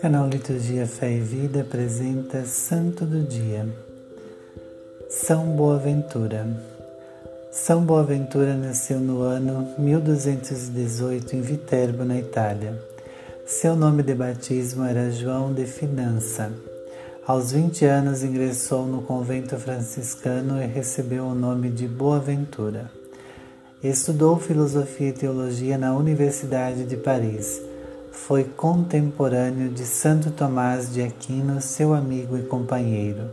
Canal Liturgia Fé e Vida apresenta Santo do Dia. São Boaventura. São Boaventura nasceu no ano 1218 em Viterbo, na Itália. Seu nome de batismo era João de Finança. Aos 20 anos ingressou no convento franciscano e recebeu o nome de Boaventura. Estudou filosofia e teologia na Universidade de Paris foi contemporâneo de Santo Tomás de Aquino, seu amigo e companheiro.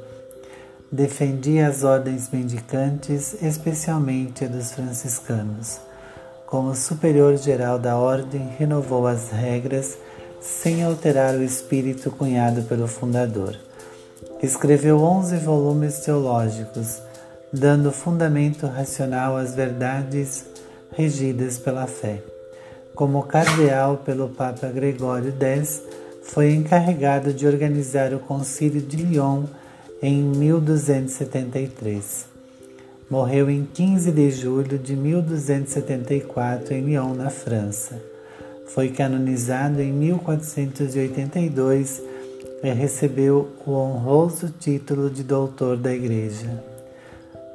Defendia as ordens mendicantes, especialmente a dos franciscanos. Como superior geral da ordem, renovou as regras sem alterar o espírito cunhado pelo fundador. Escreveu onze volumes teológicos, dando fundamento racional às verdades regidas pela fé como cardeal pelo Papa Gregório X, foi encarregado de organizar o Concílio de Lyon em 1273. Morreu em 15 de julho de 1274 em Lyon, na França. Foi canonizado em 1482 e recebeu o honroso título de doutor da Igreja.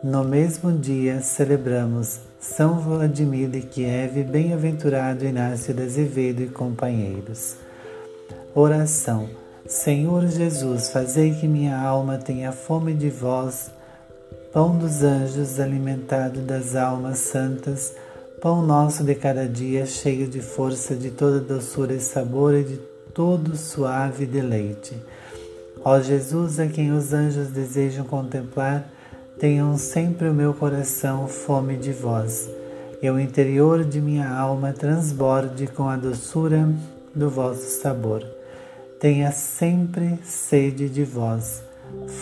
No mesmo dia celebramos são Vladimir de Kiev, bem-aventurado Inácio de Azevedo e companheiros. Oração. Senhor Jesus, fazei que minha alma tenha fome de vós, pão dos anjos, alimentado das almas santas, pão nosso de cada dia, cheio de força, de toda doçura e sabor e de todo suave deleite. Ó Jesus, a quem os anjos desejam contemplar, tenham sempre o meu coração fome de vós, e o interior de minha alma transborde com a doçura do vosso sabor. Tenha sempre sede de vós,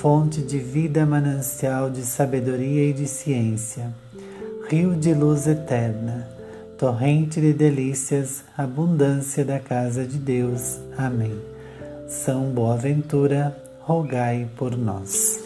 fonte de vida, manancial de sabedoria e de ciência, rio de luz eterna, torrente de delícias, abundância da casa de Deus. Amém. São Boaventura, rogai por nós.